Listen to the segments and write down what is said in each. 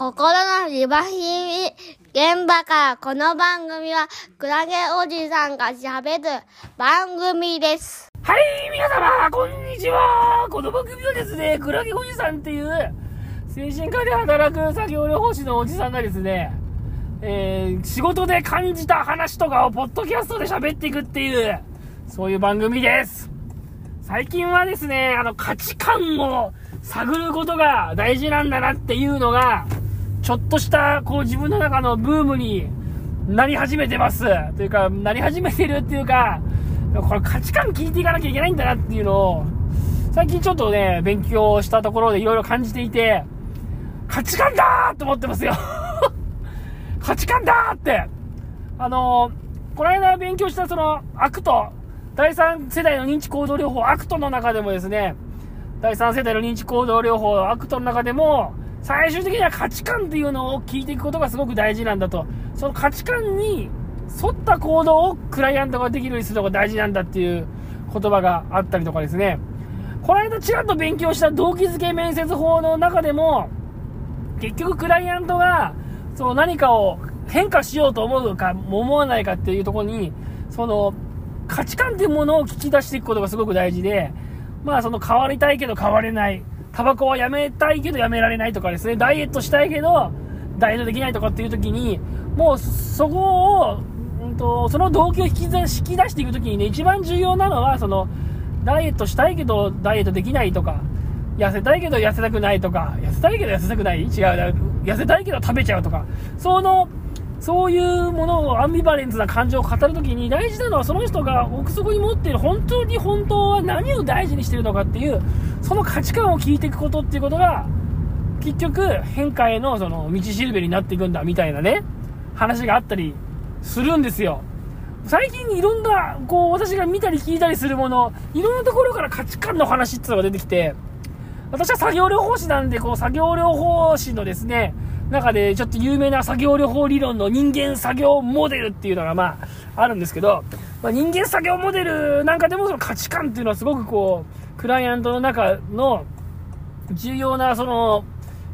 心のリバヒミ現場からこの番組はクラゲおじさんが喋る番組です。はい、皆様、こんにちは。この番組はですね、クラゲおじさんっていう、精神科で働く作業療法士のおじさんがですね、えー、仕事で感じた話とかをポッドキャストで喋っていくっていう、そういう番組です。最近はですね、あの、価値観を探ることが大事なんだなっていうのが、ちょっとした、こう自分の中のブームになり始めてます。というか、なり始めてるっていうか、これ価値観聞いていかなきゃいけないんだなっていうのを、最近ちょっとね、勉強したところでいろいろ感じていて、価値観だーって思ってますよ。価値観だーって。あのー、この間勉強したその、 ACT、第3世代の認知行動療法、 ACT の中でもですね、第3世代の認知行動療法、 ACT の中でも、最終的には価値観っていうのを聞いていくことがすごく大事なんだと。その価値観に沿った行動をクライアントができるようにするのが大事なんだっていう言葉があったりとかですね。この間ちらっと勉強した動機づけ面接法の中でも、結局クライアントが、その何かを変化しようと思うか、思わないかっていうところに、その価値観っていうものを聞き出していくことがすごく大事で、まあその変わりたいけど変われない。タバコはやめたいけどやめられないとかですね、ダイエットしたいけど、ダイエットできないとかっていう時に、もうそこを、うんと、その動機を引き出引き出していく時にね、一番重要なのは、その、ダイエットしたいけどダイエットできないとか、痩せたいけど痩せたくないとか、痩せたいけど痩せたくない？違う、痩せたいけど食べちゃうとか、その、そういうものをアンビバレンスな感情を語るときに大事なのはその人が奥底に持っている本当に本当は何を大事にしているのかっていうその価値観を聞いていくことっていうことが結局変化へのその道しるべになっていくんだみたいなね話があったりするんですよ。最近いろんなこう私が見たり聞いたりするものいろんなところから価値観の話っていうのが出てきて私は作業療法士なんでこう作業療法士のですね中でちょっと有名な作業療法理論の人間作業モデルっていうのがまああるんですけど、まあ、人間作業モデルなんかでもその価値観っていうのはすごくこうクライアントの中の重要なその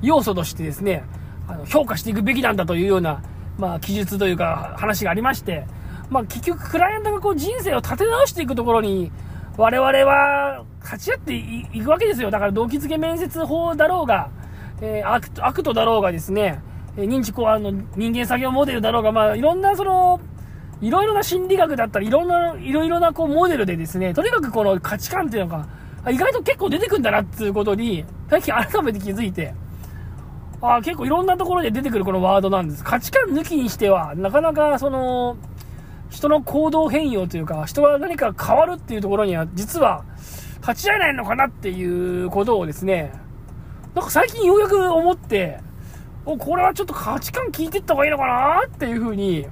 要素としてですねあの評価していくべきなんだというような、まあ、記述というか話がありまして、まあ、結局クライアントがこう人生を立て直していくところに我々はかち合っていくわけですよ。だから動機づけ面接法だろうがえー、 ACT、ACT だろうがですね、え、認知考案の人間作業モデルだろうが、まあ、いろんなその、いろいろな心理学だったり、いろんな、いろいろなこうモデルでですね、とにかくこの価値観っていうのが、意外と結構出てくんだなっていうことに、最近改めて気づいて、あ結構いろんなところで出てくるこのワードなんです。価値観抜きにしては、なかなかその、人の行動変容というか、人が何か変わるっていうところには、実は、立ち会えないのかなっていうことをですね、なんか最近ようやく思って、お、これはちょっと価値観聞いてった方がいいのかな？っていう風に、ちょっ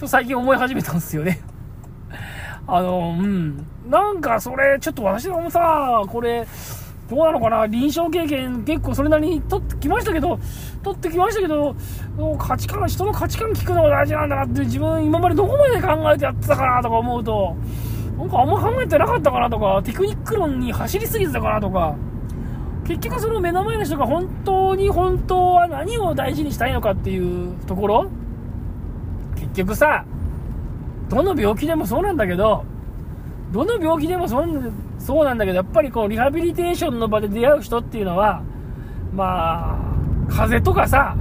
と最近思い始めたんですよね。あの、うん。なんかそれ、ちょっと私もさ、これ、どうなのかな？臨床経験結構それなりに取ってきましたけど、取ってきましたけど、価値観、人の価値観聞くのが大事なんだなって自分今までどこまで考えてやってたかなとか思うと、なんかあんま考えてなかったかなとか、テクニック論に走りすぎてたかなとか、結局その目の前の人が本当に本当は何を大事にしたいのかっていうところ？結局さどの病気でもそうなんだけどどの病気でもそうそうなんだけどやっぱりこうリハビリテーションの場で出会う人っていうのはまあ風邪とかさ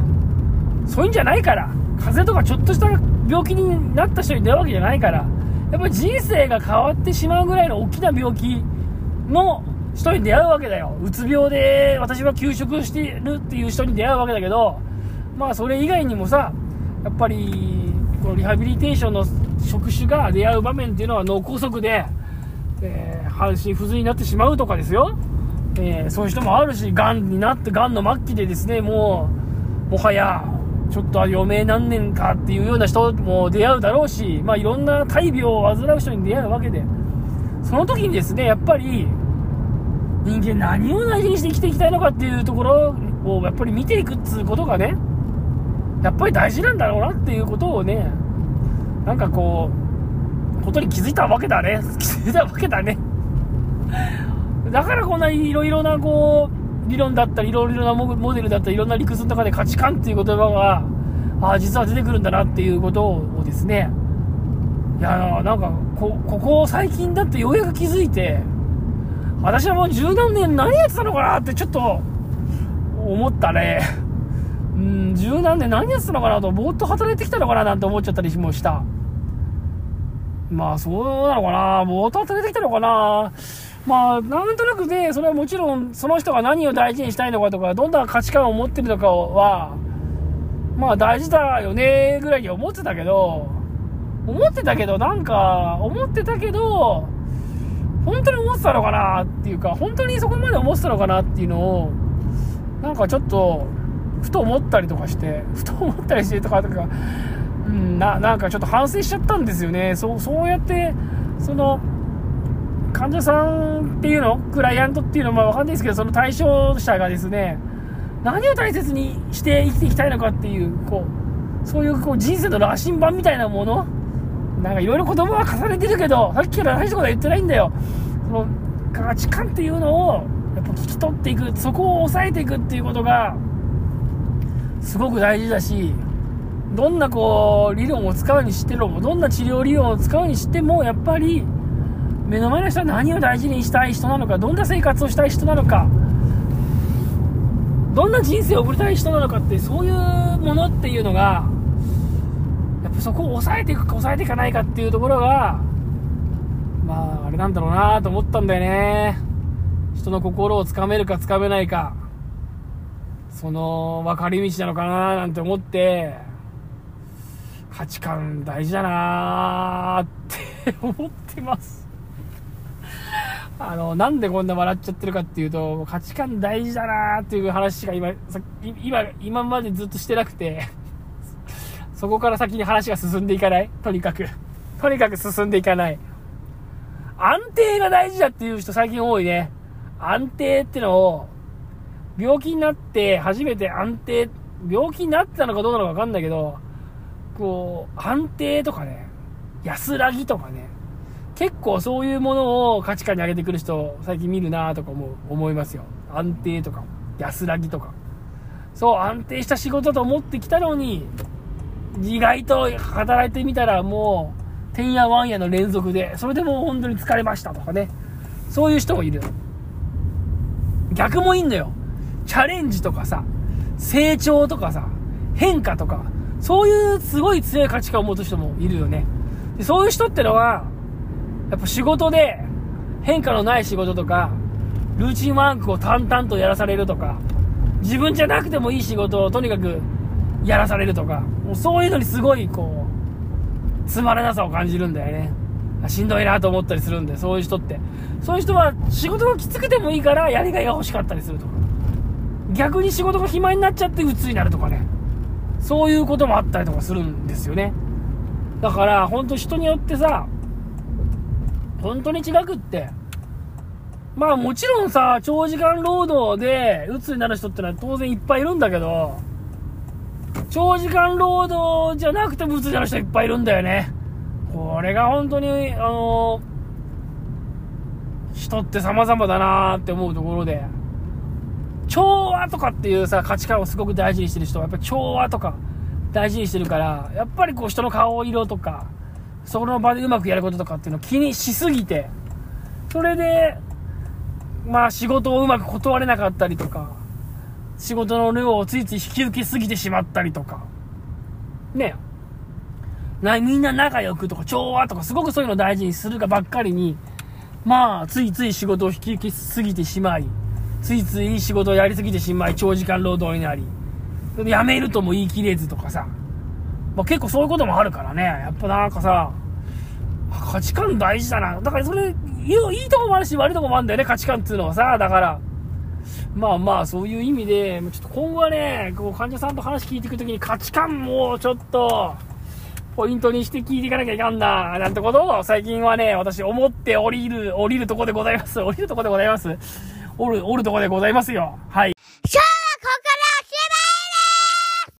そういうんじゃないから風邪とかちょっとした病気になった人に出会うわけじゃないからやっぱり人生が変わってしまうぐらいの大きな病気の人に出会うわけだよ。うつ病で私は休職してるっていう人に出会うわけだけど、まあそれ以外にもさ、やっぱり、このリハビリテーションの職種が出会う場面っていうのは脳梗塞で、えー、半身不随になってしまうとかですよ。えー、そういう人もあるし、癌になって、癌の末期でですね、もう、もはや、ちょっと余命何年かっていうような人も出会うだろうし、まあいろんな大病を患う人に出会うわけで、その時にですね、やっぱり、人間何を大事にして生きていきたいのかっていうところをやっぱり見ていくっつうことがねやっぱり大事なんだろうなっていうことをねなんかこうことに気づいたわけだね。気づいたわけだね。だからこんないろいろなこう理論だったり、いろいろなモデルだったり、いろんな理屈の中で価値観っていう言葉が、ああ、実は出てくるんだなっていうことをですね、いやなんかこ、ここ最近だってようやく気づいて、私はもう十何年何やってたのかなってちょっと思ったね。うん、十何年何やってたのかなと、ぼーっと働いてきたのかななんて思っちゃったりもした。まあ、そうなのかなぼーっと働いてきたのかなまあ、なんとなくね、それはもちろん、その人が何を大事にしたいのかとか、どんな価値観を持ってるのかは、まあ大事だよね、ぐらいに思ってたけど、思ってたけど、なんか、思ってたけど、本当に思ってたのかなっていうか、本当にそこまで思ってたのかなっていうのを、なんかちょっと、ふと思ったりとかして、ふと思ったりしてとか、とか、うん、な、なんかちょっと反省しちゃったんですよね。そう、そうやって、その、患者さんっていうのクライアントっていうのはわかんないですけど、その対象者がですね、何を大切にして生きていきたいのかっていう、こう、そういうこう人生の羅針盤みたいなものなんかいろいろ言葉は重ねてるけど、さっきから大したことは言ってないんだよ。その価値観っていうのを、やっぱ聞き取っていく、そこを抑えていくっていうことが、すごく大事だし、どんなこう、理論を使うにしても、どんな治療理論を使うにしても、やっぱり、目の前の人は何を大事にしたい人なのか、どんな生活をしたい人なのか、どんな人生を送りたい人なのかって、そういうものっていうのが、そこを抑えていくか抑えていかないかっていうところが、まあ、あれなんだろうなと思ったんだよね。人の心をつかめるかつかめないか、その分かり道なのかななんて思って、価値観大事だなって思ってます。あの、なんでこんな笑っちゃってるかっていうと、価値観大事だなーっていう話が今、今、今までずっとしてなくて、そこから先に話が進んでいかない？とにかく。とにかく進んでいかない。安定が大事だっていう人最近多いね。安定ってのを、病気になって初めて安定、病気になってたのかどうなのかわかんないけど、こう、安定とかね、安らぎとかね、結構そういうものを価値観に上げてくる人、最近見るなとか思う、思いますよ。安定とか、安らぎとか。そう、安定した仕事と思ってきたのに、意外と働いてみたらもう、てんやわんやの連続で、それでもう本当に疲れましたとかね。そういう人もいる。逆もいいんのよ。チャレンジとかさ、成長とかさ、変化とか、そういうすごい強い価値観を持つ人もいるよね。でそういう人ってのは、やっぱ仕事で変化のない仕事とか、ルーチンワークを淡々とやらされるとか、自分じゃなくてもいい仕事をとにかくやらされるとか、もうそういうのにすごいこう、つまらなさを感じるんだよね。しんどいなと思ったりするんで、そういう人って。そういう人は仕事がきつくてもいいからやりがいが欲しかったりするとか。逆に仕事が暇になっちゃって鬱になるとかね。そういうこともあったりとかするんですよね。だから、ほんと人によってさ、本当に違くって。まあもちろんさ、長時間労働で鬱になる人ってのは当然いっぱいいるんだけど、長時間労働じゃなくても鬱になる人いっぱいいるんだよね。これが本当に、あの人って様々だなーって思うところで、調和とかっていうさ、価値観をすごく大事にしてる人は、やっぱ調和とか大事にしてるから、やっぱりこう人の顔色とか、そこの場でうまくやることとかっていうのを気にしすぎて、それで、まあ仕事をうまく断れなかったりとか、仕事の量をついつい引き受けすぎてしまったりとか、ねな、みんな仲良くとか調和とかすごくそういうのを大事にするかばっかりに、まあついつい仕事を引き受けすぎてしまい、ついつい仕事をやりすぎてしまい長時間労働になり、辞めるとも言い切れずとかさ、まあ、結構そういうこともあるからね。やっぱなんかさ、価値観大事だな。だからそれ、いいいいとこもあるし悪いとこもあるんだよね、価値観っていうのはさ。だから、まあまあ、そういう意味で、ちょっと今後はね、こう患者さんと話聞いていくときに価値観もちょっと、ポイントにして聞いていかなきゃいかんな、なんてことを最近はね、私思って降りる、降りるとこでございます。降りるとこでございます。おる、おるとこでございますよ。はい。